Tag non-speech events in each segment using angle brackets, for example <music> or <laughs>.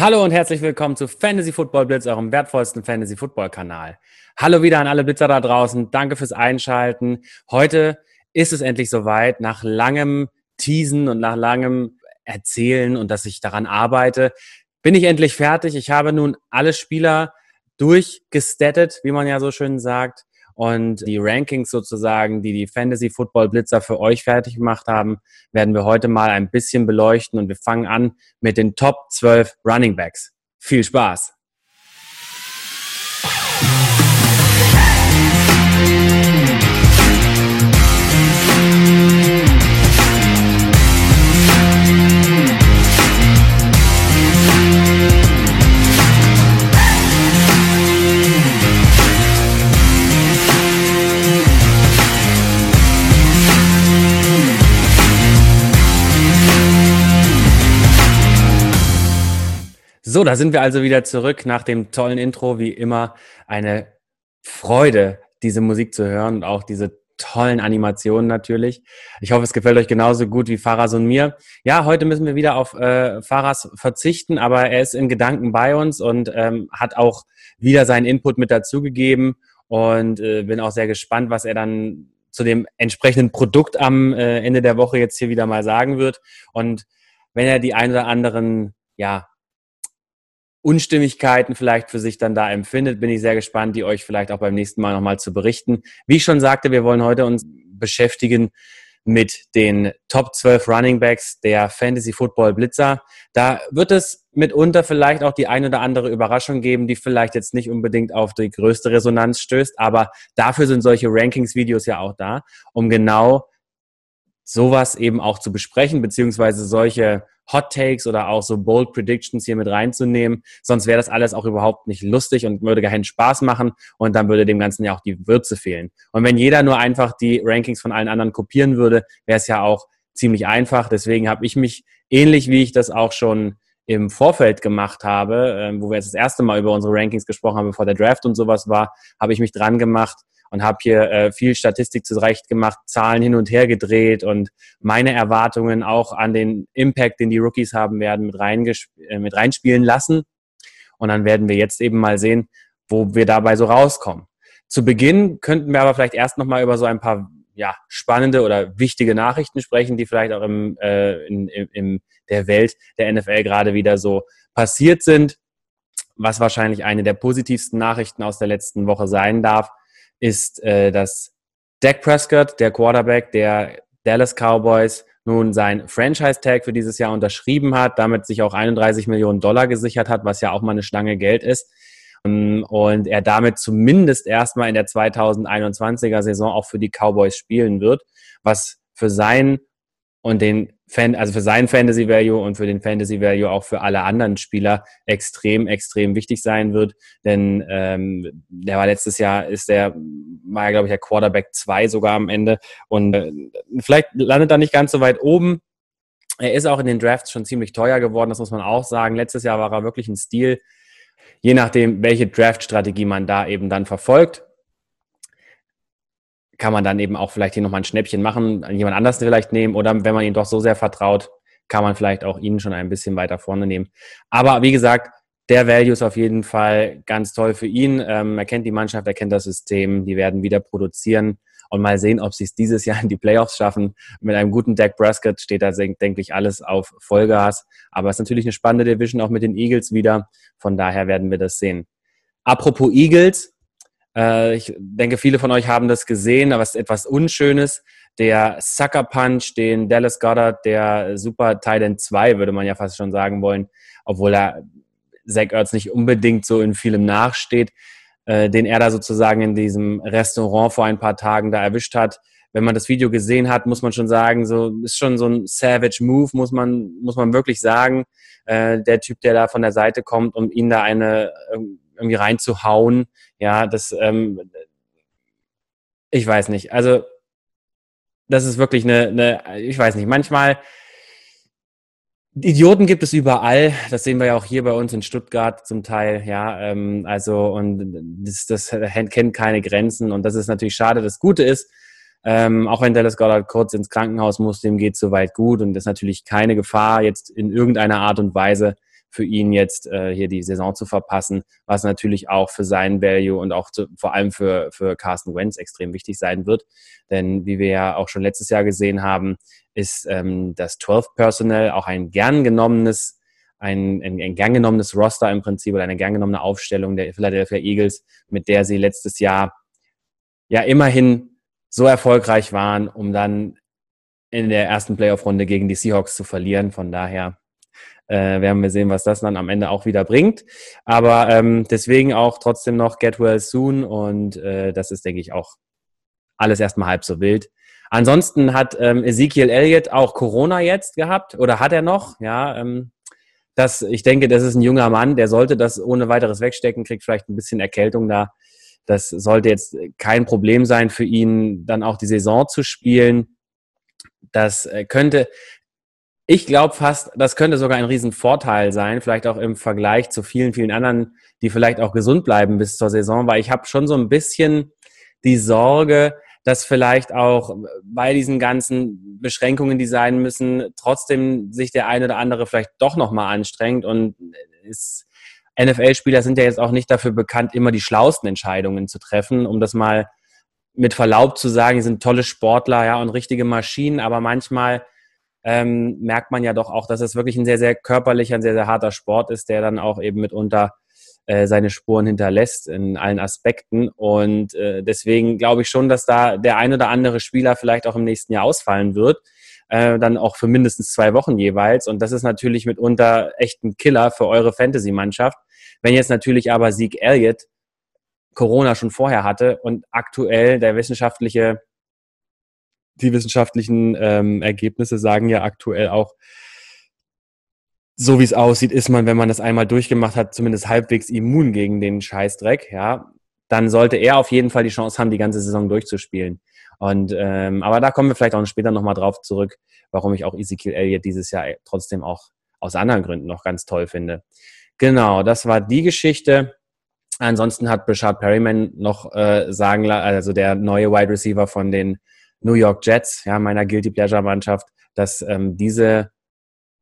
Hallo und herzlich willkommen zu Fantasy Football Blitz, eurem wertvollsten Fantasy Football Kanal. Hallo wieder an alle Blitzer da draußen. Danke fürs Einschalten. Heute ist es endlich soweit. Nach langem Teasen und nach langem Erzählen und dass ich daran arbeite, bin ich endlich fertig. Ich habe nun alle Spieler durchgestattet, wie man ja so schön sagt. Und die Rankings sozusagen, die die Fantasy Football Blitzer für euch fertig gemacht haben, werden wir heute mal ein bisschen beleuchten. Und wir fangen an mit den Top 12 Running Backs. Viel Spaß! So, da sind wir also wieder zurück nach dem tollen Intro. Wie immer eine Freude, diese Musik zu hören und auch diese tollen Animationen natürlich. Ich hoffe, es gefällt euch genauso gut wie Faras und mir. Ja, heute müssen wir wieder auf äh, Faras verzichten, aber er ist in Gedanken bei uns und ähm, hat auch wieder seinen Input mit dazugegeben und äh, bin auch sehr gespannt, was er dann zu dem entsprechenden Produkt am äh, Ende der Woche jetzt hier wieder mal sagen wird. Und wenn er die ein oder anderen ja, Unstimmigkeiten vielleicht für sich dann da empfindet, bin ich sehr gespannt, die euch vielleicht auch beim nächsten Mal nochmal zu berichten. Wie ich schon sagte, wir wollen heute uns beschäftigen mit den Top 12 Running Backs der Fantasy Football Blitzer. Da wird es mitunter vielleicht auch die ein oder andere Überraschung geben, die vielleicht jetzt nicht unbedingt auf die größte Resonanz stößt, aber dafür sind solche Rankings-Videos ja auch da, um genau sowas eben auch zu besprechen, beziehungsweise solche Hot Takes oder auch so Bold Predictions hier mit reinzunehmen. Sonst wäre das alles auch überhaupt nicht lustig und würde keinen Spaß machen und dann würde dem Ganzen ja auch die Würze fehlen. Und wenn jeder nur einfach die Rankings von allen anderen kopieren würde, wäre es ja auch ziemlich einfach. Deswegen habe ich mich ähnlich wie ich das auch schon im Vorfeld gemacht habe, äh, wo wir jetzt das erste Mal über unsere Rankings gesprochen haben, bevor der Draft und sowas war, habe ich mich dran gemacht, und habe hier äh, viel Statistik zurecht gemacht, Zahlen hin und her gedreht und meine Erwartungen auch an den Impact, den die Rookies haben werden, mit, äh, mit reinspielen lassen. Und dann werden wir jetzt eben mal sehen, wo wir dabei so rauskommen. Zu Beginn könnten wir aber vielleicht erst nochmal über so ein paar ja, spannende oder wichtige Nachrichten sprechen, die vielleicht auch im, äh, in, in, in der Welt der NFL gerade wieder so passiert sind. Was wahrscheinlich eine der positivsten Nachrichten aus der letzten Woche sein darf, ist, äh, dass Dak Prescott, der Quarterback der Dallas Cowboys, nun sein Franchise-Tag für dieses Jahr unterschrieben hat, damit sich auch 31 Millionen Dollar gesichert hat, was ja auch mal eine Stange Geld ist. Ähm, und er damit zumindest erstmal in der 2021er Saison auch für die Cowboys spielen wird, was für sein und den Fan, also für seinen Fantasy Value und für den Fantasy Value auch für alle anderen Spieler extrem, extrem wichtig sein wird. Denn ähm, der war letztes Jahr, ist der, war ja, glaube ich, der Quarterback 2 sogar am Ende. Und äh, vielleicht landet er nicht ganz so weit oben. Er ist auch in den Drafts schon ziemlich teuer geworden, das muss man auch sagen. Letztes Jahr war er wirklich ein Stil, je nachdem, welche Draft-Strategie man da eben dann verfolgt kann man dann eben auch vielleicht hier nochmal ein Schnäppchen machen, jemand anders vielleicht nehmen oder wenn man ihn doch so sehr vertraut, kann man vielleicht auch ihn schon ein bisschen weiter vorne nehmen. Aber wie gesagt, der Value ist auf jeden Fall ganz toll für ihn. Ähm, er kennt die Mannschaft, er kennt das System, die werden wieder produzieren und mal sehen, ob sie es dieses <laughs> Jahr in die Playoffs schaffen. Mit einem guten Dak Prescott steht da, denke ich, alles auf Vollgas. Aber es ist natürlich eine spannende Division auch mit den Eagles wieder. Von daher werden wir das sehen. Apropos Eagles, äh, ich denke, viele von euch haben das gesehen, aber es ist etwas Unschönes. Der Sucker Punch, den Dallas Goddard, der Super Titan 2, würde man ja fast schon sagen wollen, obwohl er Zach Ertz nicht unbedingt so in vielem nachsteht, äh, den er da sozusagen in diesem Restaurant vor ein paar Tagen da erwischt hat. Wenn man das Video gesehen hat, muss man schon sagen, so ist schon so ein Savage Move, muss man muss man wirklich sagen. Äh, der Typ, der da von der Seite kommt, um ihn da eine irgendwie reinzuhauen. Ja, das, ähm, ich weiß nicht. Also, das ist wirklich eine, eine, ich weiß nicht, manchmal, Idioten gibt es überall. Das sehen wir ja auch hier bei uns in Stuttgart zum Teil. Ja, ähm, also und das, das kennt keine Grenzen und das ist natürlich schade. Das Gute ist, ähm, auch wenn Dallas Goddard kurz ins Krankenhaus muss, dem geht soweit gut und das ist natürlich keine Gefahr jetzt in irgendeiner Art und Weise für ihn jetzt äh, hier die Saison zu verpassen, was natürlich auch für seinen Value und auch zu, vor allem für, für Carsten Wentz extrem wichtig sein wird. Denn wie wir ja auch schon letztes Jahr gesehen haben, ist ähm, das 12 Personnel auch ein gern genommenes ein, ein, ein gern genommenes Roster im Prinzip oder eine gern genommene Aufstellung der Philadelphia Eagles, mit der sie letztes Jahr ja immerhin so erfolgreich waren, um dann in der ersten Playoff-Runde gegen die Seahawks zu verlieren. Von daher äh, werden wir sehen, was das dann am Ende auch wieder bringt. Aber ähm, deswegen auch trotzdem noch Get Well Soon und äh, das ist, denke ich, auch alles erstmal halb so wild. Ansonsten hat ähm, Ezekiel Elliott auch Corona jetzt gehabt oder hat er noch? Ja, ähm, das, ich denke, das ist ein junger Mann, der sollte das ohne weiteres wegstecken, kriegt vielleicht ein bisschen Erkältung da. Das sollte jetzt kein Problem sein für ihn, dann auch die Saison zu spielen. Das äh, könnte, ich glaube fast, das könnte sogar ein Riesenvorteil sein, vielleicht auch im Vergleich zu vielen, vielen anderen, die vielleicht auch gesund bleiben bis zur Saison, weil ich habe schon so ein bisschen die Sorge, dass vielleicht auch bei diesen ganzen Beschränkungen, die sein müssen, trotzdem sich der eine oder andere vielleicht doch nochmal anstrengt. Und NFL-Spieler sind ja jetzt auch nicht dafür bekannt, immer die schlausten Entscheidungen zu treffen, um das mal mit Verlaub zu sagen, die sind tolle Sportler, ja, und richtige Maschinen, aber manchmal ähm, merkt man ja doch auch, dass es wirklich ein sehr, sehr körperlicher, ein sehr, sehr harter Sport ist, der dann auch eben mitunter äh, seine Spuren hinterlässt in allen Aspekten. Und äh, deswegen glaube ich schon, dass da der ein oder andere Spieler vielleicht auch im nächsten Jahr ausfallen wird. Äh, dann auch für mindestens zwei Wochen jeweils. Und das ist natürlich mitunter echt ein Killer für eure Fantasy-Mannschaft. Wenn jetzt natürlich aber Sieg Elliott Corona schon vorher hatte und aktuell der wissenschaftliche die wissenschaftlichen ähm, Ergebnisse sagen ja aktuell auch, so wie es aussieht, ist man, wenn man das einmal durchgemacht hat, zumindest halbwegs immun gegen den Scheißdreck, ja. Dann sollte er auf jeden Fall die Chance haben, die ganze Saison durchzuspielen. Und ähm, aber da kommen wir vielleicht auch später nochmal drauf zurück, warum ich auch Ezekiel Elliott dieses Jahr trotzdem auch aus anderen Gründen noch ganz toll finde. Genau, das war die Geschichte. Ansonsten hat Brashard Perryman noch äh, sagen, also der neue Wide Receiver von den New York Jets, ja, meiner Guilty Pleasure Mannschaft, dass ähm, diese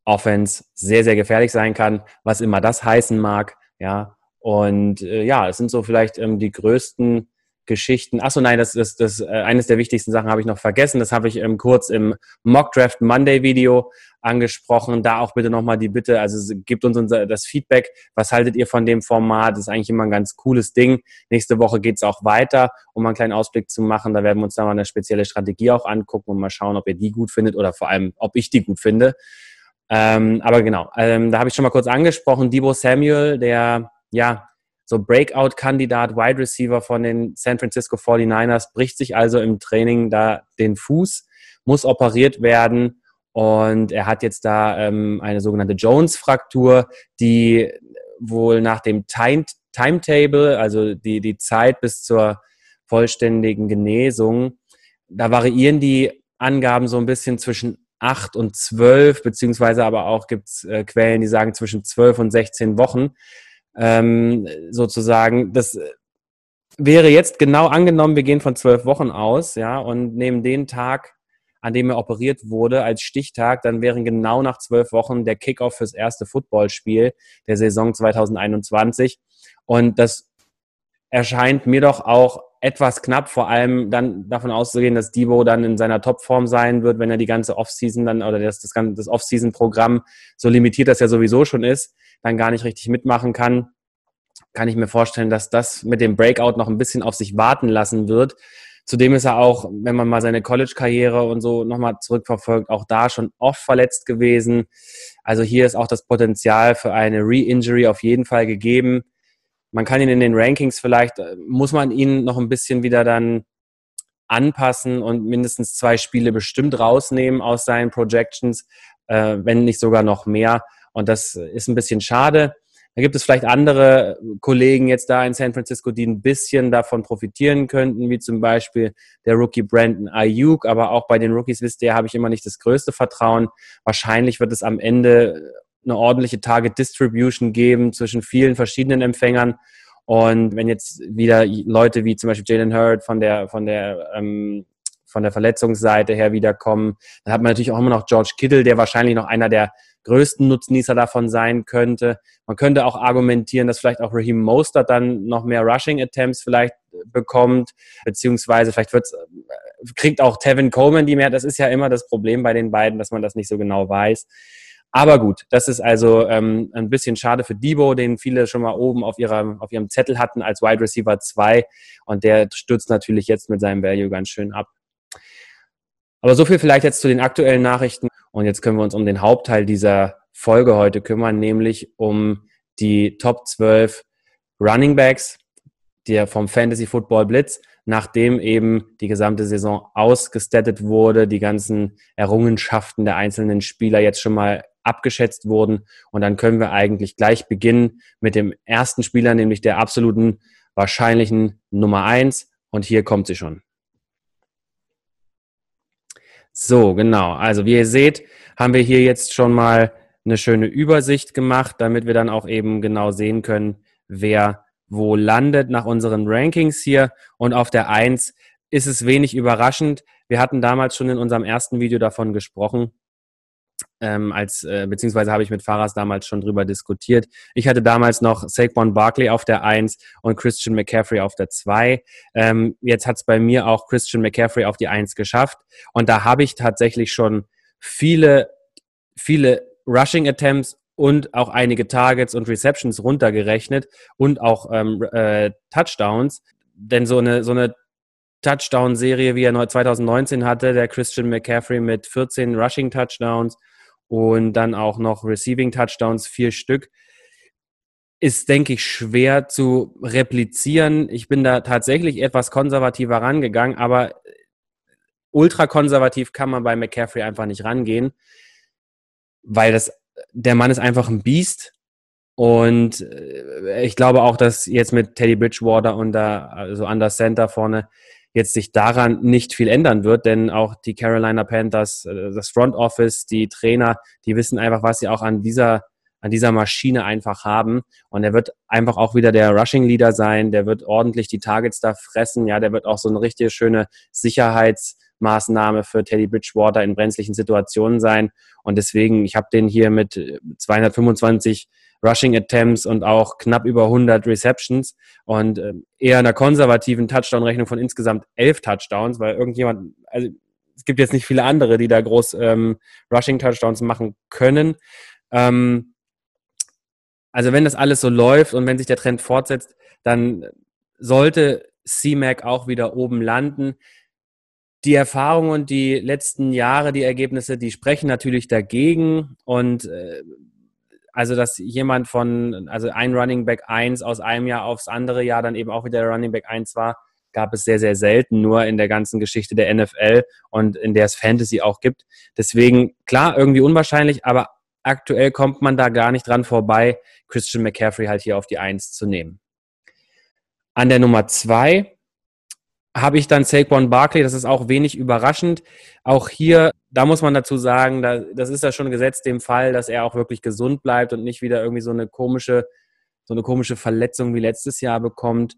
Offense sehr, sehr gefährlich sein kann, was immer das heißen mag, ja. Und äh, ja, es sind so vielleicht ähm, die größten Geschichten. Achso, nein, das ist das, äh, eines der wichtigsten Sachen habe ich noch vergessen. Das habe ich ähm, kurz im Mock Draft Monday Video angesprochen. Da auch bitte nochmal die Bitte, also gebt uns unser, das Feedback. Was haltet ihr von dem Format? Das ist eigentlich immer ein ganz cooles Ding. Nächste Woche geht es auch weiter, um einen kleinen Ausblick zu machen. Da werden wir uns da mal eine spezielle Strategie auch angucken und mal schauen, ob ihr die gut findet oder vor allem, ob ich die gut finde. Ähm, aber genau, ähm, da habe ich schon mal kurz angesprochen. Debo Samuel, der ja so Breakout-Kandidat, Wide Receiver von den San Francisco 49ers, bricht sich also im Training da den Fuß, muss operiert werden und er hat jetzt da ähm, eine sogenannte Jones-Fraktur, die wohl nach dem Time Timetable, also die, die Zeit bis zur vollständigen Genesung, da variieren die Angaben so ein bisschen zwischen 8 und 12, beziehungsweise aber auch gibt es äh, Quellen, die sagen zwischen 12 und 16 Wochen ähm, sozusagen. Das wäre jetzt genau angenommen, wir gehen von zwölf Wochen aus, ja, und nehmen den Tag, an dem er operiert wurde, als Stichtag, dann wären genau nach zwölf Wochen der Kickoff fürs erste Footballspiel der Saison 2021. Und das erscheint mir doch auch etwas knapp, vor allem dann davon auszugehen, dass Debo dann in seiner Topform sein wird, wenn er die ganze Offseason dann oder das, das, das Offseason-Programm, so limitiert das ja sowieso schon ist, dann gar nicht richtig mitmachen kann, kann ich mir vorstellen, dass das mit dem Breakout noch ein bisschen auf sich warten lassen wird. Zudem ist er auch, wenn man mal seine College-Karriere und so nochmal zurückverfolgt, auch da schon oft verletzt gewesen. Also hier ist auch das Potenzial für eine Re-Injury auf jeden Fall gegeben. Man kann ihn in den Rankings vielleicht, äh, muss man ihn noch ein bisschen wieder dann anpassen und mindestens zwei Spiele bestimmt rausnehmen aus seinen Projections, äh, wenn nicht sogar noch mehr. Und das ist ein bisschen schade. Da gibt es vielleicht andere Kollegen jetzt da in San Francisco, die ein bisschen davon profitieren könnten, wie zum Beispiel der Rookie Brandon Ayuk. Aber auch bei den Rookies, wisst ihr, habe ich immer nicht das größte Vertrauen. Wahrscheinlich wird es am Ende eine ordentliche Target Distribution geben zwischen vielen verschiedenen Empfängern. Und wenn jetzt wieder Leute wie zum Beispiel Jalen Hurd von der, von der ähm, von der Verletzungsseite her wiederkommen. Dann hat man natürlich auch immer noch George Kittle, der wahrscheinlich noch einer der größten Nutznießer davon sein könnte. Man könnte auch argumentieren, dass vielleicht auch Raheem Mostert dann noch mehr Rushing Attempts vielleicht bekommt, beziehungsweise vielleicht wird's, kriegt auch Tevin Coleman die mehr. Das ist ja immer das Problem bei den beiden, dass man das nicht so genau weiß. Aber gut, das ist also ähm, ein bisschen schade für Debo, den viele schon mal oben auf, ihrer, auf ihrem Zettel hatten als Wide Receiver 2. Und der stürzt natürlich jetzt mit seinem Value ganz schön ab. Aber so viel vielleicht jetzt zu den aktuellen Nachrichten. Und jetzt können wir uns um den Hauptteil dieser Folge heute kümmern, nämlich um die Top 12 Running Backs der vom Fantasy Football Blitz, nachdem eben die gesamte Saison ausgestattet wurde, die ganzen Errungenschaften der einzelnen Spieler jetzt schon mal abgeschätzt wurden. Und dann können wir eigentlich gleich beginnen mit dem ersten Spieler, nämlich der absoluten wahrscheinlichen Nummer eins. Und hier kommt sie schon. So, genau. Also wie ihr seht, haben wir hier jetzt schon mal eine schöne Übersicht gemacht, damit wir dann auch eben genau sehen können, wer wo landet nach unseren Rankings hier. Und auf der eins ist es wenig überraschend. Wir hatten damals schon in unserem ersten Video davon gesprochen, ähm, als, äh, beziehungsweise habe ich mit Faras damals schon drüber diskutiert. Ich hatte damals noch Saquon Barkley auf der 1 und Christian McCaffrey auf der 2. Ähm, jetzt hat es bei mir auch Christian McCaffrey auf die 1 geschafft. Und da habe ich tatsächlich schon viele, viele Rushing Attempts und auch einige Targets und Receptions runtergerechnet und auch ähm, äh, Touchdowns. Denn so eine, so eine Touchdown-Serie, wie er 2019 hatte, der Christian McCaffrey mit 14 Rushing Touchdowns und dann auch noch Receiving Touchdowns, vier Stück, ist, denke ich, schwer zu replizieren. Ich bin da tatsächlich etwas konservativer rangegangen, aber ultra konservativ kann man bei McCaffrey einfach nicht rangehen, weil das, der Mann ist einfach ein Biest. Und äh, ich glaube auch, dass jetzt mit Teddy Bridgewater und da, also an der Center vorne, jetzt sich daran nicht viel ändern wird, denn auch die Carolina Panthers, äh, das Front Office, die Trainer, die wissen einfach, was sie auch an dieser an dieser Maschine einfach haben. Und er wird einfach auch wieder der Rushing Leader sein. Der wird ordentlich die Targets da fressen. Ja, der wird auch so eine richtig schöne Sicherheitsmaßnahme für Teddy Bridgewater in brenzlichen Situationen sein. Und deswegen, ich habe den hier mit 225 Rushing Attempts und auch knapp über 100 Receptions und äh, eher einer konservativen Touchdown-Rechnung von insgesamt elf Touchdowns, weil irgendjemand, also es gibt jetzt nicht viele andere, die da groß ähm, Rushing Touchdowns machen können. Ähm, also wenn das alles so läuft und wenn sich der Trend fortsetzt, dann sollte CMAC auch wieder oben landen. Die Erfahrung und die letzten Jahre, die Ergebnisse, die sprechen natürlich dagegen und äh, also, dass jemand von, also ein Running Back 1 aus einem Jahr aufs andere Jahr dann eben auch wieder der Running Back 1 war, gab es sehr, sehr selten nur in der ganzen Geschichte der NFL und in der es Fantasy auch gibt. Deswegen, klar, irgendwie unwahrscheinlich, aber aktuell kommt man da gar nicht dran vorbei, Christian McCaffrey halt hier auf die 1 zu nehmen. An der Nummer 2 habe ich dann Saquon Barkley, das ist auch wenig überraschend. Auch hier, da muss man dazu sagen, da, das ist ja schon gesetzt dem Fall, dass er auch wirklich gesund bleibt und nicht wieder irgendwie so eine komische, so eine komische Verletzung wie letztes Jahr bekommt,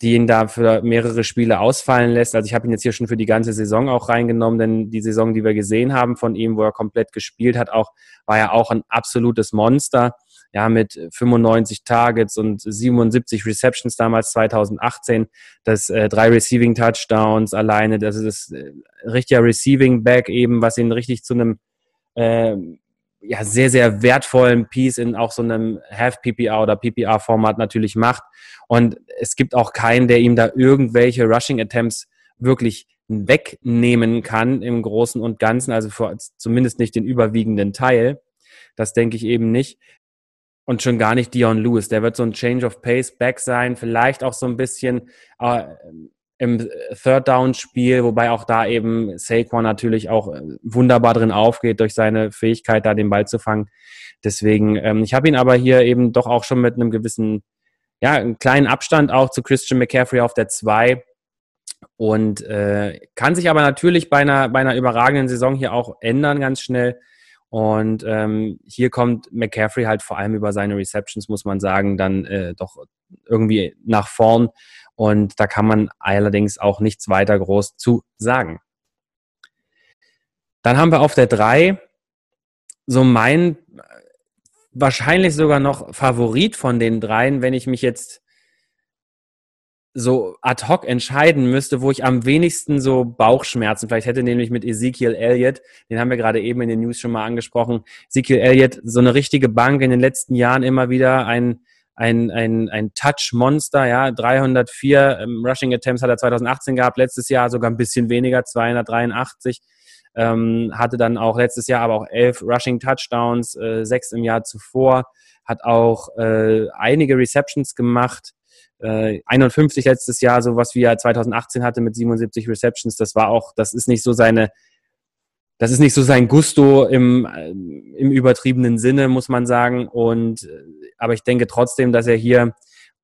die ihn da für mehrere Spiele ausfallen lässt. Also ich habe ihn jetzt hier schon für die ganze Saison auch reingenommen, denn die Saison, die wir gesehen haben von ihm, wo er komplett gespielt hat, auch, war ja auch ein absolutes Monster ja, mit 95 Targets und 77 Receptions damals 2018, das äh, drei Receiving Touchdowns alleine, das ist äh, richtiger Receiving Back eben, was ihn richtig zu einem äh, ja, sehr, sehr wertvollen Piece in auch so einem Half-PPR oder PPR-Format natürlich macht. Und es gibt auch keinen, der ihm da irgendwelche Rushing Attempts wirklich wegnehmen kann im Großen und Ganzen, also für, zumindest nicht den überwiegenden Teil. Das denke ich eben nicht und schon gar nicht Dion Lewis. Der wird so ein Change of Pace Back sein, vielleicht auch so ein bisschen äh, im Third Down Spiel, wobei auch da eben Saquon natürlich auch äh, wunderbar drin aufgeht durch seine Fähigkeit, da den Ball zu fangen. Deswegen, ähm, ich habe ihn aber hier eben doch auch schon mit einem gewissen, ja, einen kleinen Abstand auch zu Christian McCaffrey auf der 2 und äh, kann sich aber natürlich bei einer, bei einer überragenden Saison hier auch ändern ganz schnell. Und ähm, hier kommt McCaffrey halt vor allem über seine Receptions, muss man sagen, dann äh, doch irgendwie nach vorn. Und da kann man allerdings auch nichts weiter groß zu sagen. Dann haben wir auf der 3 so mein wahrscheinlich sogar noch Favorit von den dreien, wenn ich mich jetzt so ad hoc entscheiden müsste, wo ich am wenigsten so Bauchschmerzen vielleicht hätte, nämlich mit Ezekiel Elliott, den haben wir gerade eben in den News schon mal angesprochen. Ezekiel Elliott, so eine richtige Bank in den letzten Jahren immer wieder ein ein, ein, ein Touch-Monster, ja, 304 ähm, Rushing Attempts hat er 2018 gehabt, letztes Jahr sogar ein bisschen weniger, 283. Ähm, hatte dann auch letztes Jahr aber auch elf Rushing Touchdowns, äh, sechs im Jahr zuvor, hat auch äh, einige Receptions gemacht, äh, 51 letztes Jahr, so was wie er 2018 hatte mit 77 Receptions, das war auch, das ist nicht so seine, das ist nicht so sein Gusto im, äh, im übertriebenen Sinne, muss man sagen. Und äh, aber ich denke trotzdem, dass er hier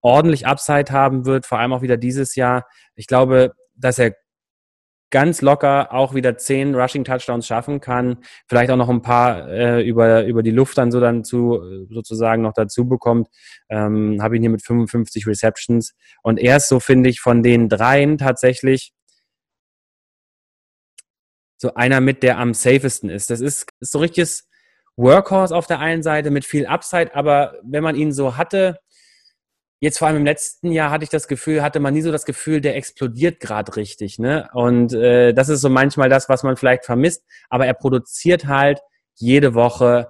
ordentlich Upside haben wird, vor allem auch wieder dieses Jahr. Ich glaube, dass er ganz locker auch wieder zehn Rushing Touchdowns schaffen kann, vielleicht auch noch ein paar äh, über, über die Luft dann so dann zu sozusagen noch dazu bekommt. Ähm, Habe ihn hier mit 55 Receptions und er ist so finde ich von den dreien tatsächlich so einer mit, der am safesten ist. Das ist, ist so richtiges Workhorse auf der einen Seite mit viel Upside, aber wenn man ihn so hatte, jetzt vor allem im letzten Jahr hatte ich das Gefühl, hatte man nie so das Gefühl, der explodiert gerade richtig. Ne? Und äh, das ist so manchmal das, was man vielleicht vermisst, aber er produziert halt jede Woche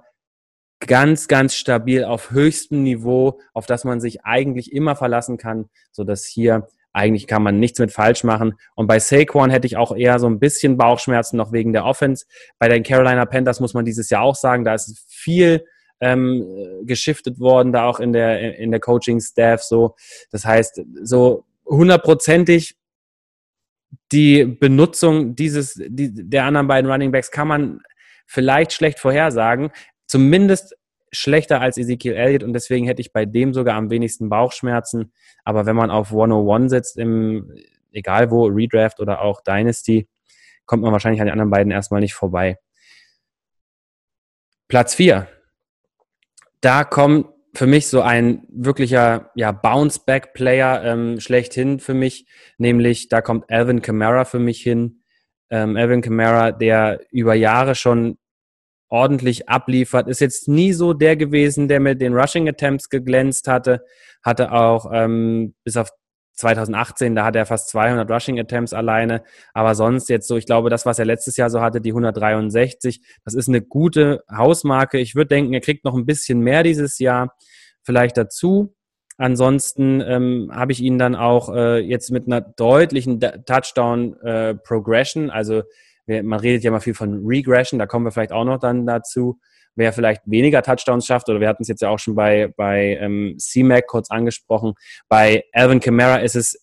ganz, ganz stabil auf höchstem Niveau, auf das man sich eigentlich immer verlassen kann, so dass hier eigentlich kann man nichts mit falsch machen. Und bei Saquon hätte ich auch eher so ein bisschen Bauchschmerzen noch wegen der Offense. Bei den Carolina Panthers muss man dieses Jahr auch sagen, da ist viel ähm, geschiftet worden, da auch in der, in der Coaching-Staff so. Das heißt, so hundertprozentig die Benutzung dieses, die, der anderen beiden Running Backs kann man vielleicht schlecht vorhersagen. Zumindest schlechter als Ezekiel Elliott und deswegen hätte ich bei dem sogar am wenigsten Bauchschmerzen. Aber wenn man auf 101 sitzt, im, egal wo, Redraft oder auch Dynasty, kommt man wahrscheinlich an den anderen beiden erstmal nicht vorbei. Platz 4. Da kommt für mich so ein wirklicher ja, Bounce-Back-Player ähm, schlechthin für mich, nämlich da kommt Alvin Kamara für mich hin. Ähm, Alvin Kamara, der über Jahre schon ordentlich abliefert. Ist jetzt nie so der gewesen, der mit den Rushing Attempts geglänzt hatte. Hatte auch ähm, bis auf 2018, da hat er fast 200 Rushing Attempts alleine. Aber sonst jetzt so, ich glaube, das, was er letztes Jahr so hatte, die 163, das ist eine gute Hausmarke. Ich würde denken, er kriegt noch ein bisschen mehr dieses Jahr vielleicht dazu. Ansonsten ähm, habe ich ihn dann auch äh, jetzt mit einer deutlichen Touchdown äh, also man redet ja mal viel von Regression, da kommen wir vielleicht auch noch dann dazu, wer vielleicht weniger Touchdowns schafft, oder wir hatten es jetzt ja auch schon bei, bei ähm, C-Mac kurz angesprochen. Bei Alvin Kamara ist es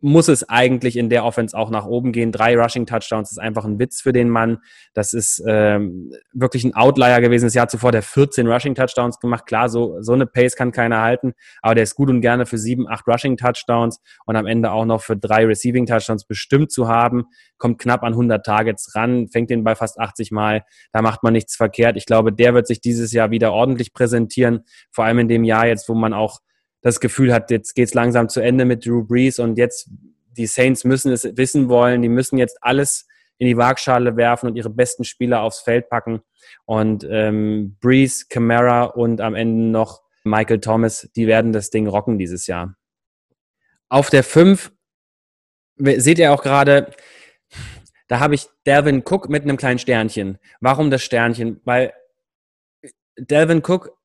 muss es eigentlich in der Offense auch nach oben gehen. Drei Rushing Touchdowns ist einfach ein Witz für den Mann. Das ist ähm, wirklich ein Outlier gewesen. Das Jahr zuvor der 14 Rushing Touchdowns gemacht. Klar, so, so eine Pace kann keiner halten, aber der ist gut und gerne für sieben, acht Rushing Touchdowns und am Ende auch noch für drei Receiving Touchdowns bestimmt zu haben. Kommt knapp an 100 Targets ran, fängt den bei fast 80 Mal. Da macht man nichts verkehrt. Ich glaube, der wird sich dieses Jahr wieder ordentlich präsentieren. Vor allem in dem Jahr jetzt, wo man auch das Gefühl hat, jetzt geht's langsam zu Ende mit Drew Brees und jetzt die Saints müssen es wissen wollen, die müssen jetzt alles in die Waagschale werfen und ihre besten Spieler aufs Feld packen. Und ähm, Brees, Camara und am Ende noch Michael Thomas, die werden das Ding rocken dieses Jahr. Auf der 5 seht ihr auch gerade, da habe ich Delvin Cook mit einem kleinen Sternchen. Warum das Sternchen? Weil Delvin Cook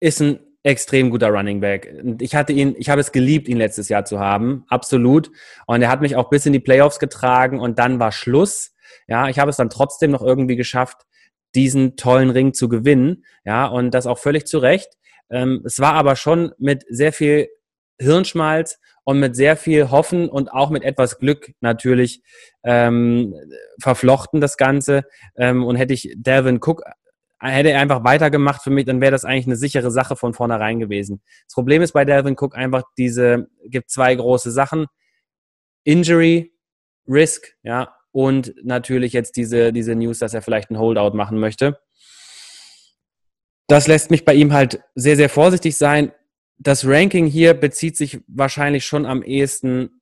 ist ein extrem guter Running Back. Ich hatte ihn, ich habe es geliebt, ihn letztes Jahr zu haben, absolut. Und er hat mich auch bis in die Playoffs getragen und dann war Schluss. Ja, ich habe es dann trotzdem noch irgendwie geschafft, diesen tollen Ring zu gewinnen. Ja, und das auch völlig zu Recht. Ähm, es war aber schon mit sehr viel Hirnschmalz und mit sehr viel Hoffen und auch mit etwas Glück natürlich ähm, verflochten das Ganze. Ähm, und hätte ich Devin Cook hätte er einfach weitergemacht für mich, dann wäre das eigentlich eine sichere Sache von vornherein gewesen. Das Problem ist bei Delvin Cook einfach diese, gibt zwei große Sachen. Injury, Risk, ja, und natürlich jetzt diese, diese News, dass er vielleicht ein Holdout machen möchte. Das lässt mich bei ihm halt sehr, sehr vorsichtig sein. Das Ranking hier bezieht sich wahrscheinlich schon am ehesten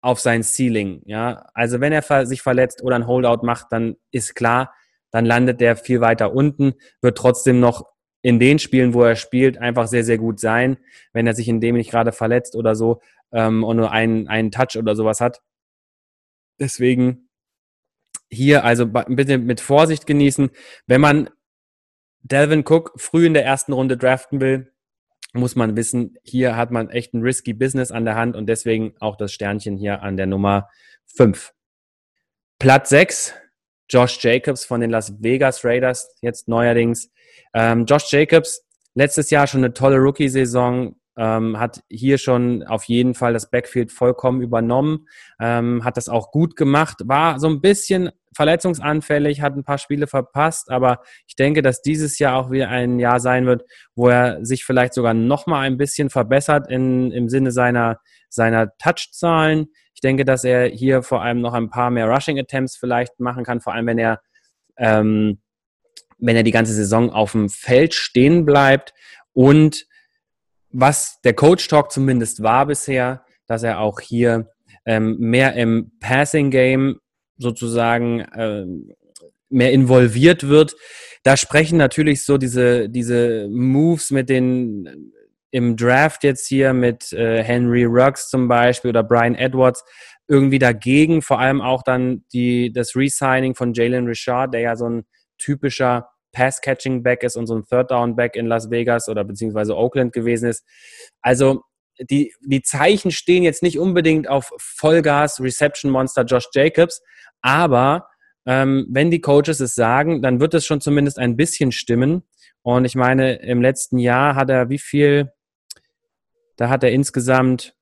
auf sein Ceiling, ja. Also wenn er sich verletzt oder ein Holdout macht, dann ist klar, dann landet der viel weiter unten, wird trotzdem noch in den Spielen, wo er spielt, einfach sehr, sehr gut sein, wenn er sich in dem nicht gerade verletzt oder so ähm, und nur einen, einen Touch oder sowas hat. Deswegen hier also ein bisschen mit Vorsicht genießen. Wenn man Delvin Cook früh in der ersten Runde draften will, muss man wissen, hier hat man echt ein risky Business an der Hand und deswegen auch das Sternchen hier an der Nummer 5. Platz 6, Josh Jacobs von den Las Vegas Raiders, jetzt neuerdings. Ähm, Josh Jacobs, letztes Jahr schon eine tolle Rookie-Saison, ähm, hat hier schon auf jeden Fall das Backfield vollkommen übernommen, ähm, hat das auch gut gemacht, war so ein bisschen verletzungsanfällig, hat ein paar Spiele verpasst, aber ich denke, dass dieses Jahr auch wieder ein Jahr sein wird, wo er sich vielleicht sogar noch mal ein bisschen verbessert in, im Sinne seiner, seiner Touchzahlen. Ich denke, dass er hier vor allem noch ein paar mehr Rushing Attempts vielleicht machen kann, vor allem wenn er ähm, wenn er die ganze Saison auf dem Feld stehen bleibt und was der Coach Talk zumindest war bisher, dass er auch hier ähm, mehr im Passing Game sozusagen äh, mehr involviert wird. Da sprechen natürlich so diese, diese Moves mit den im Draft jetzt hier mit äh, Henry Ruggs zum Beispiel oder Brian Edwards irgendwie dagegen, vor allem auch dann die, das Resigning von Jalen Richard, der ja so ein typischer Pass-Catching-Back ist und so ein Third-Down-Back in Las Vegas oder beziehungsweise Oakland gewesen ist. Also die, die Zeichen stehen jetzt nicht unbedingt auf Vollgas Reception Monster Josh Jacobs, aber ähm, wenn die Coaches es sagen, dann wird es schon zumindest ein bisschen stimmen. Und ich meine, im letzten Jahr hat er wie viel? Da hat er insgesamt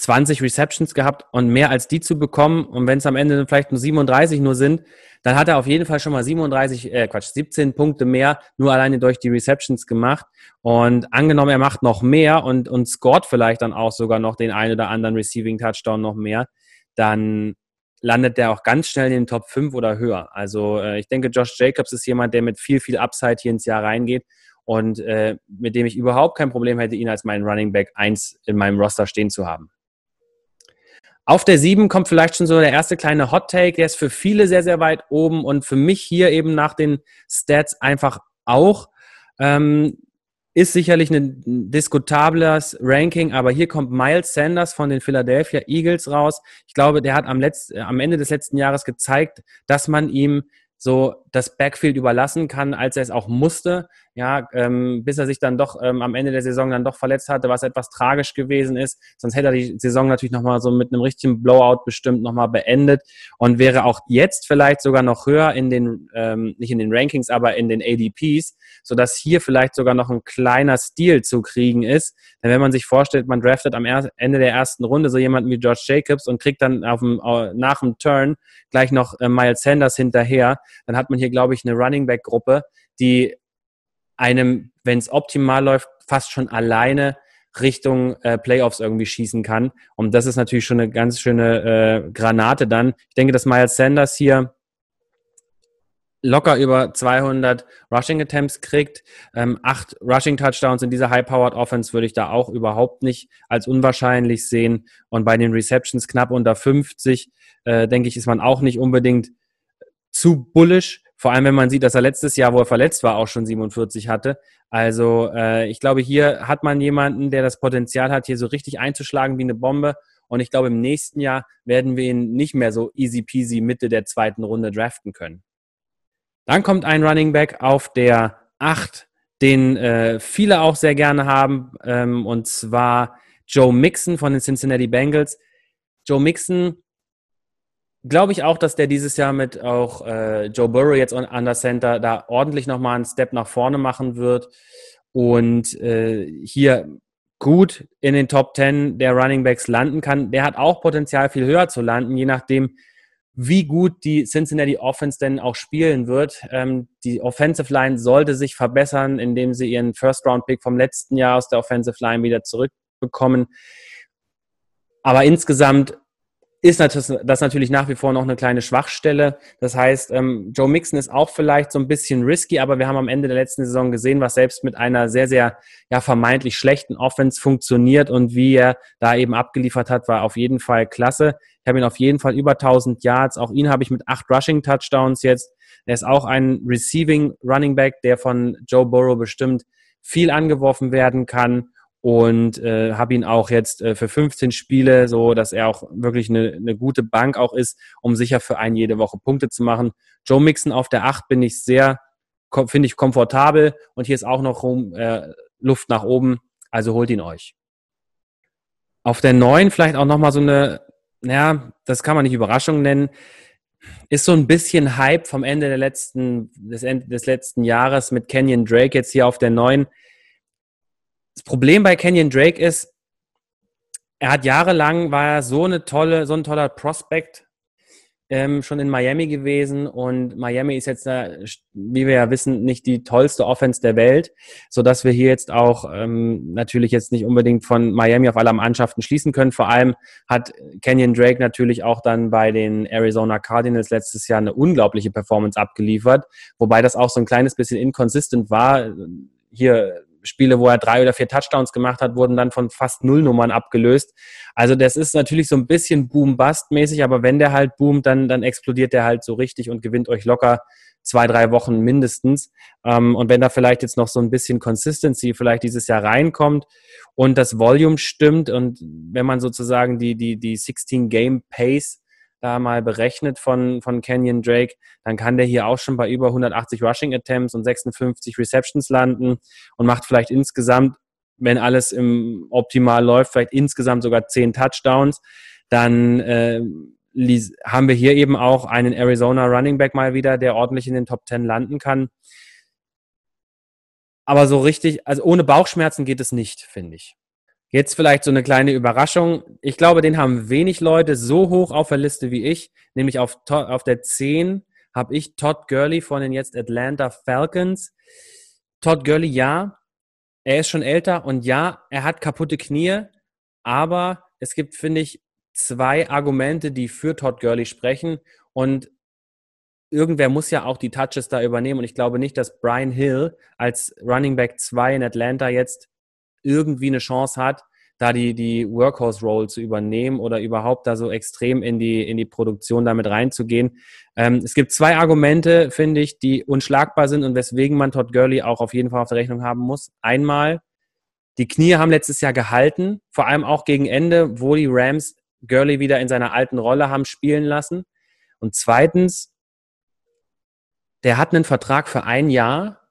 20 Receptions gehabt und mehr als die zu bekommen und wenn es am Ende vielleicht nur 37 nur sind, dann hat er auf jeden Fall schon mal 37, äh Quatsch, 17 Punkte mehr nur alleine durch die Receptions gemacht und angenommen, er macht noch mehr und, und scored vielleicht dann auch sogar noch den einen oder anderen Receiving Touchdown noch mehr, dann landet der auch ganz schnell in den Top 5 oder höher. Also äh, ich denke, Josh Jacobs ist jemand, der mit viel, viel Upside hier ins Jahr reingeht und äh, mit dem ich überhaupt kein Problem hätte, ihn als meinen Running Back 1 in meinem Roster stehen zu haben. Auf der 7 kommt vielleicht schon so der erste kleine Hot Take. Der ist für viele sehr, sehr weit oben und für mich hier eben nach den Stats einfach auch. Ähm, ist sicherlich ein diskutables Ranking, aber hier kommt Miles Sanders von den Philadelphia Eagles raus. Ich glaube, der hat am, Letz-, am Ende des letzten Jahres gezeigt, dass man ihm so das Backfield überlassen kann, als er es auch musste ja, ähm, bis er sich dann doch ähm, am Ende der Saison dann doch verletzt hatte, was etwas tragisch gewesen ist. Sonst hätte er die Saison natürlich nochmal so mit einem richtigen Blowout bestimmt nochmal beendet und wäre auch jetzt vielleicht sogar noch höher in den, ähm, nicht in den Rankings, aber in den ADPs, sodass hier vielleicht sogar noch ein kleiner Stil zu kriegen ist. Denn wenn man sich vorstellt, man draftet am Ende der ersten Runde so jemanden wie George Jacobs und kriegt dann auf dem, nach dem Turn gleich noch äh, Miles Sanders hinterher, dann hat man hier, glaube ich, eine Running Back Gruppe, die einem, wenn es optimal läuft, fast schon alleine Richtung äh, Playoffs irgendwie schießen kann. Und das ist natürlich schon eine ganz schöne äh, Granate dann. Ich denke, dass Miles Sanders hier locker über 200 Rushing Attempts kriegt. Ähm, acht Rushing Touchdowns in dieser High-Powered Offense würde ich da auch überhaupt nicht als unwahrscheinlich sehen. Und bei den Receptions knapp unter 50, äh, denke ich, ist man auch nicht unbedingt zu bullish. Vor allem, wenn man sieht, dass er letztes Jahr, wo er verletzt war, auch schon 47 hatte. Also äh, ich glaube, hier hat man jemanden, der das Potenzial hat, hier so richtig einzuschlagen wie eine Bombe. Und ich glaube, im nächsten Jahr werden wir ihn nicht mehr so easy peasy Mitte der zweiten Runde draften können. Dann kommt ein Running Back auf der 8, den äh, viele auch sehr gerne haben, ähm, und zwar Joe Mixon von den Cincinnati Bengals. Joe Mixon glaube ich auch, dass der dieses Jahr mit auch äh, Joe Burrow jetzt an der Center da ordentlich nochmal einen Step nach vorne machen wird und äh, hier gut in den Top 10 der Running Backs landen kann. Der hat auch Potenzial, viel höher zu landen, je nachdem, wie gut die Cincinnati Offense denn auch spielen wird. Ähm, die Offensive Line sollte sich verbessern, indem sie ihren First-Round-Pick vom letzten Jahr aus der Offensive Line wieder zurückbekommen. Aber insgesamt ist das natürlich nach wie vor noch eine kleine Schwachstelle. Das heißt, ähm, Joe Mixon ist auch vielleicht so ein bisschen risky, aber wir haben am Ende der letzten Saison gesehen, was selbst mit einer sehr, sehr ja, vermeintlich schlechten Offense funktioniert und wie er da eben abgeliefert hat, war auf jeden Fall klasse. Ich habe ihn auf jeden Fall über 1000 Yards. Auch ihn habe ich mit acht Rushing Touchdowns jetzt. Er ist auch ein Receiving Running Back, der von Joe Burrow bestimmt viel angeworfen werden kann und äh, habe ihn auch jetzt äh, für 15 Spiele, so dass er auch wirklich eine, eine gute Bank auch ist, um sicher für einen jede Woche Punkte zu machen. Joe Mixon auf der 8 bin ich sehr, finde ich komfortabel und hier ist auch noch rum, äh, Luft nach oben, also holt ihn euch. Auf der 9 vielleicht auch nochmal so eine, naja, das kann man nicht Überraschung nennen, ist so ein bisschen Hype vom Ende der letzten, des, Ende des letzten Jahres mit Kenyon Drake jetzt hier auf der 9 das Problem bei Kenyon Drake ist, er hat jahrelang war er so eine tolle, so ein toller Prospect ähm, schon in Miami gewesen und Miami ist jetzt, wie wir ja wissen, nicht die tollste Offense der Welt, so dass wir hier jetzt auch ähm, natürlich jetzt nicht unbedingt von Miami auf alle Mannschaften schließen können. Vor allem hat Kenyon Drake natürlich auch dann bei den Arizona Cardinals letztes Jahr eine unglaubliche Performance abgeliefert, wobei das auch so ein kleines bisschen inconsistent war. Hier Spiele, wo er drei oder vier Touchdowns gemacht hat, wurden dann von fast Nullnummern abgelöst. Also das ist natürlich so ein bisschen Boom-Bust-mäßig, aber wenn der halt boomt, dann, dann explodiert der halt so richtig und gewinnt euch locker zwei, drei Wochen mindestens. Ähm, und wenn da vielleicht jetzt noch so ein bisschen Consistency vielleicht dieses Jahr reinkommt und das Volume stimmt und wenn man sozusagen die, die, die 16 Game Pace da mal berechnet von, von Canyon Drake, dann kann der hier auch schon bei über 180 Rushing Attempts und 56 Receptions landen und macht vielleicht insgesamt, wenn alles im optimal läuft, vielleicht insgesamt sogar 10 Touchdowns. Dann äh, haben wir hier eben auch einen Arizona Running Back mal wieder, der ordentlich in den Top 10 landen kann. Aber so richtig, also ohne Bauchschmerzen geht es nicht, finde ich. Jetzt vielleicht so eine kleine Überraschung. Ich glaube, den haben wenig Leute so hoch auf der Liste wie ich. Nämlich auf, auf der 10 habe ich Todd Gurley von den jetzt Atlanta Falcons. Todd Gurley, ja, er ist schon älter und ja, er hat kaputte Knie, aber es gibt, finde ich, zwei Argumente, die für Todd Gurley sprechen und irgendwer muss ja auch die Touches da übernehmen und ich glaube nicht, dass Brian Hill als Running Back 2 in Atlanta jetzt irgendwie eine Chance hat, da die, die Workhorse-Role zu übernehmen oder überhaupt da so extrem in die, in die Produktion damit reinzugehen. Ähm, es gibt zwei Argumente, finde ich, die unschlagbar sind und weswegen man Todd Gurley auch auf jeden Fall auf der Rechnung haben muss. Einmal, die Knie haben letztes Jahr gehalten, vor allem auch gegen Ende, wo die Rams Gurley wieder in seiner alten Rolle haben spielen lassen. Und zweitens, der hat einen Vertrag für ein Jahr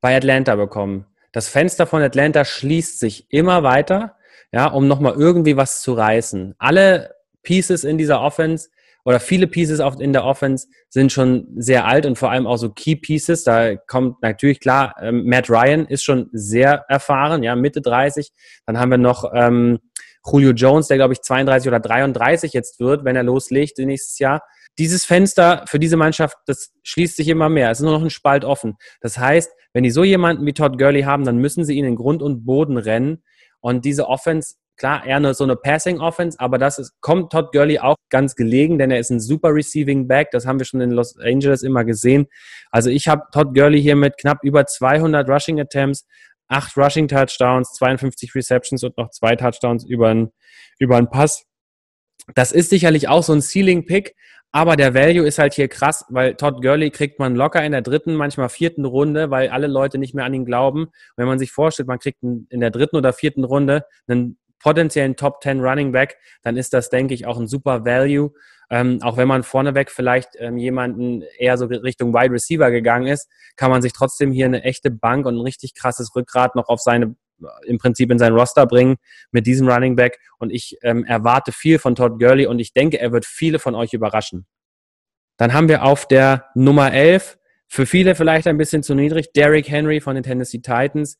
bei Atlanta bekommen. Das Fenster von Atlanta schließt sich immer weiter, ja, um nochmal irgendwie was zu reißen. Alle Pieces in dieser Offense oder viele Pieces in der Offense sind schon sehr alt und vor allem auch so Key Pieces. Da kommt natürlich klar, ähm, Matt Ryan ist schon sehr erfahren, ja, Mitte 30. Dann haben wir noch ähm, Julio Jones, der glaube ich 32 oder 33 jetzt wird, wenn er loslegt nächstes Jahr dieses Fenster für diese Mannschaft, das schließt sich immer mehr. Es ist nur noch ein Spalt offen. Das heißt, wenn die so jemanden wie Todd Gurley haben, dann müssen sie ihn in Grund und Boden rennen. Und diese Offense, klar, eher nur so eine Passing Offense, aber das ist, kommt Todd Gurley auch ganz gelegen, denn er ist ein super Receiving Back. Das haben wir schon in Los Angeles immer gesehen. Also ich habe Todd Gurley hier mit knapp über 200 Rushing Attempts, 8 Rushing Touchdowns, 52 Receptions und noch zwei Touchdowns über einen, über einen Pass. Das ist sicherlich auch so ein Ceiling Pick, aber der Value ist halt hier krass, weil Todd Gurley kriegt man locker in der dritten, manchmal vierten Runde, weil alle Leute nicht mehr an ihn glauben. Und wenn man sich vorstellt, man kriegt in der dritten oder vierten Runde einen potenziellen Top 10 Running Back, dann ist das, denke ich, auch ein super Value. Ähm, auch wenn man vorneweg vielleicht ähm, jemanden eher so Richtung Wide Receiver gegangen ist, kann man sich trotzdem hier eine echte Bank und ein richtig krasses Rückgrat noch auf seine im Prinzip in sein Roster bringen mit diesem Running Back. Und ich ähm, erwarte viel von Todd Gurley und ich denke, er wird viele von euch überraschen. Dann haben wir auf der Nummer 11, für viele vielleicht ein bisschen zu niedrig, Derrick Henry von den Tennessee Titans.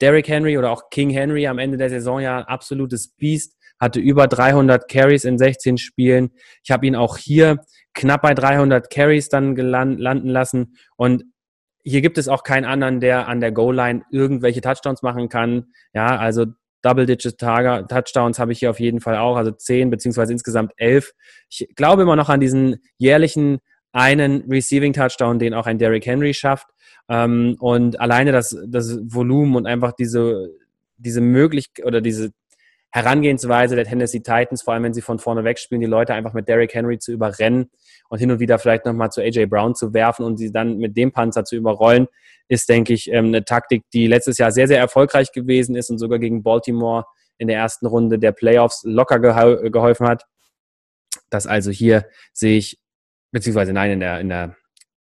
Derrick Henry oder auch King Henry am Ende der Saison ja ein absolutes Biest, hatte über 300 Carries in 16 Spielen. Ich habe ihn auch hier knapp bei 300 Carries dann landen lassen und hier gibt es auch keinen anderen, der an der Goal-Line irgendwelche Touchdowns machen kann. Ja, also Double-Digit Touchdowns habe ich hier auf jeden Fall auch, also zehn beziehungsweise insgesamt elf. Ich glaube immer noch an diesen jährlichen einen Receiving Touchdown, den auch ein Derrick Henry schafft. Ähm, und alleine das, das Volumen und einfach diese, diese Möglichkeit oder diese Herangehensweise der Tennessee Titans, vor allem wenn sie von vorne wegspielen, die Leute einfach mit Derrick Henry zu überrennen und hin und wieder vielleicht nochmal zu AJ Brown zu werfen und sie dann mit dem Panzer zu überrollen, ist, denke ich, ähm, eine Taktik, die letztes Jahr sehr, sehr erfolgreich gewesen ist und sogar gegen Baltimore in der ersten Runde der Playoffs locker geholfen hat. Das also hier sehe ich, beziehungsweise nein, in der, in der,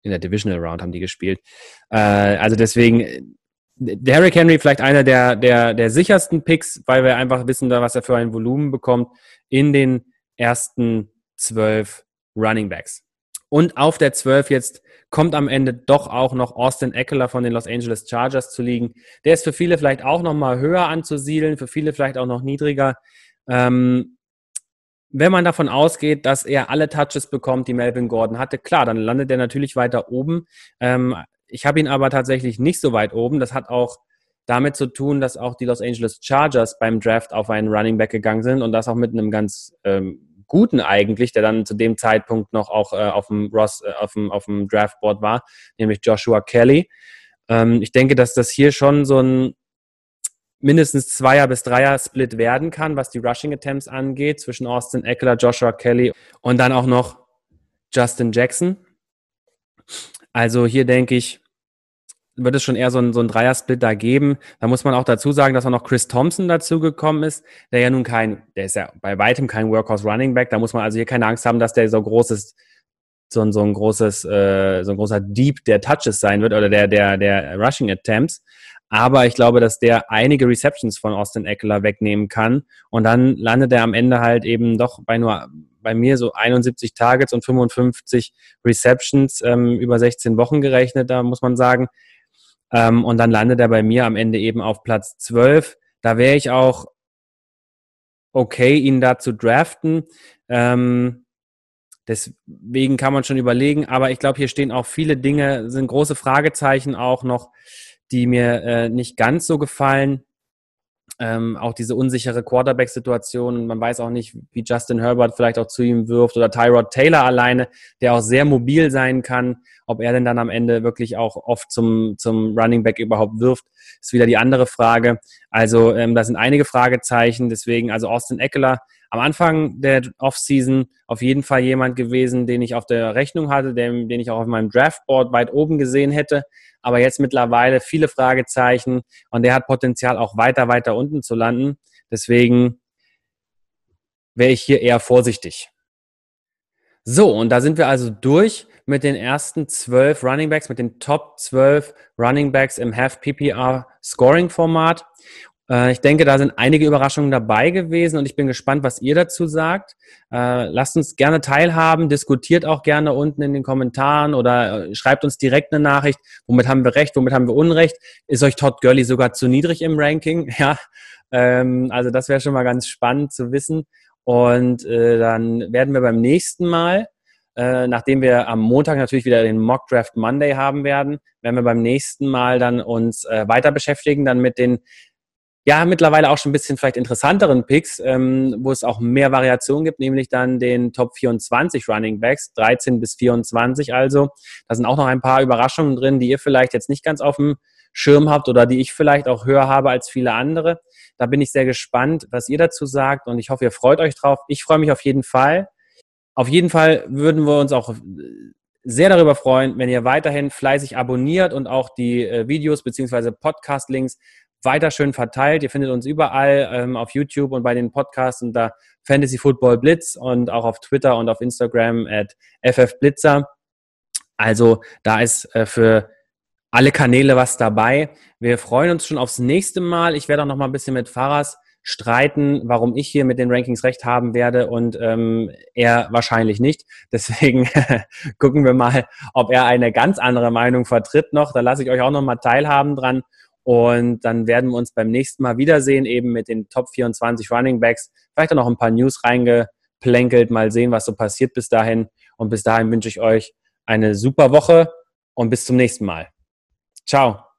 in der Divisional Round haben die gespielt. Äh, also deswegen, Derrick Henry vielleicht einer der, der, der sichersten Picks, weil wir einfach wissen, was er für ein Volumen bekommt in den ersten zwölf Running Backs. Und auf der 12 jetzt kommt am Ende doch auch noch Austin Eckler von den Los Angeles Chargers zu liegen. Der ist für viele vielleicht auch noch mal höher anzusiedeln, für viele vielleicht auch noch niedriger. Ähm, wenn man davon ausgeht, dass er alle Touches bekommt, die Melvin Gordon hatte, klar, dann landet er natürlich weiter oben. Ähm, ich habe ihn aber tatsächlich nicht so weit oben. Das hat auch damit zu tun, dass auch die Los Angeles Chargers beim Draft auf einen Running Back gegangen sind und das auch mit einem ganz ähm, Guten eigentlich, der dann zu dem Zeitpunkt noch auch äh, auf, dem Ross, äh, auf, dem, auf dem Draftboard war, nämlich Joshua Kelly. Ähm, ich denke, dass das hier schon so ein mindestens Zweier- bis Dreier-Split werden kann, was die Rushing Attempts angeht, zwischen Austin Eckler, Joshua Kelly und dann auch noch Justin Jackson. Also hier denke ich, wird es schon eher so ein, so ein Dreier-Split da geben. Da muss man auch dazu sagen, dass auch noch Chris Thompson dazu gekommen ist, der ja nun kein, der ist ja bei weitem kein Workhorse Running Back. Da muss man also hier keine Angst haben, dass der so groß ist, so ein, so ein großes, äh, so ein großer Deep der Touches sein wird oder der, der, der Rushing Attempts. Aber ich glaube, dass der einige Receptions von Austin Eckler wegnehmen kann. Und dann landet er am Ende halt eben doch bei nur bei mir so 71 Targets und 55 Receptions ähm, über 16 Wochen gerechnet. Da muss man sagen, ähm, und dann landet er bei mir am Ende eben auf Platz 12. Da wäre ich auch okay, ihn da zu draften. Ähm, deswegen kann man schon überlegen, aber ich glaube, hier stehen auch viele Dinge, sind große Fragezeichen auch noch, die mir äh, nicht ganz so gefallen ähm, auch diese unsichere Quarterback-Situation. Man weiß auch nicht, wie Justin Herbert vielleicht auch zu ihm wirft oder Tyrod Taylor alleine, der auch sehr mobil sein kann. Ob er denn dann am Ende wirklich auch oft zum, zum Running Back überhaupt wirft, ist wieder die andere Frage. Also ähm, da sind einige Fragezeichen. Deswegen, also Austin Eckler am Anfang der Offseason auf jeden Fall jemand gewesen, den ich auf der Rechnung hatte, den, den ich auch auf meinem Draftboard weit oben gesehen hätte. Aber jetzt mittlerweile viele Fragezeichen und der hat Potenzial auch weiter, weiter unten zu landen. Deswegen wäre ich hier eher vorsichtig. So, und da sind wir also durch mit den ersten zwölf Running Backs, mit den Top zwölf Running Backs im Half PPR Scoring Format. Äh, ich denke, da sind einige Überraschungen dabei gewesen und ich bin gespannt, was ihr dazu sagt. Äh, lasst uns gerne teilhaben, diskutiert auch gerne unten in den Kommentaren oder äh, schreibt uns direkt eine Nachricht. Womit haben wir recht, womit haben wir Unrecht? Ist euch Todd Gurley sogar zu niedrig im Ranking? <laughs> Ja, ähm, also das wäre schon mal ganz spannend zu wissen. Und dann werden wir beim nächsten Mal nachdem wir am Montag natürlich wieder den Mock Draft Monday haben werden, werden wir beim nächsten Mal dann uns weiter beschäftigen, dann mit den ja, mittlerweile auch schon ein bisschen vielleicht interessanteren Picks, ähm, wo es auch mehr Variationen gibt, nämlich dann den Top 24 Running Backs, 13 bis 24 also. Da sind auch noch ein paar Überraschungen drin, die ihr vielleicht jetzt nicht ganz auf dem Schirm habt oder die ich vielleicht auch höher habe als viele andere. Da bin ich sehr gespannt, was ihr dazu sagt und ich hoffe, ihr freut euch drauf. Ich freue mich auf jeden Fall. Auf jeden Fall würden wir uns auch sehr darüber freuen, wenn ihr weiterhin fleißig abonniert und auch die äh, Videos beziehungsweise Podcast-Links weiter schön verteilt. Ihr findet uns überall ähm, auf YouTube und bei den Podcasts unter Fantasy Football Blitz und auch auf Twitter und auf Instagram at ffblitzer. Also da ist äh, für alle Kanäle was dabei. Wir freuen uns schon aufs nächste Mal. Ich werde auch noch mal ein bisschen mit Faras streiten, warum ich hier mit den Rankings recht haben werde und ähm, er wahrscheinlich nicht. Deswegen <laughs> gucken wir mal, ob er eine ganz andere Meinung vertritt noch. Da lasse ich euch auch noch mal teilhaben dran. Und dann werden wir uns beim nächsten Mal wiedersehen, eben mit den Top 24 Running Backs. Vielleicht auch noch ein paar News reingeplänkelt, mal sehen, was so passiert bis dahin. Und bis dahin wünsche ich euch eine super Woche und bis zum nächsten Mal. Ciao.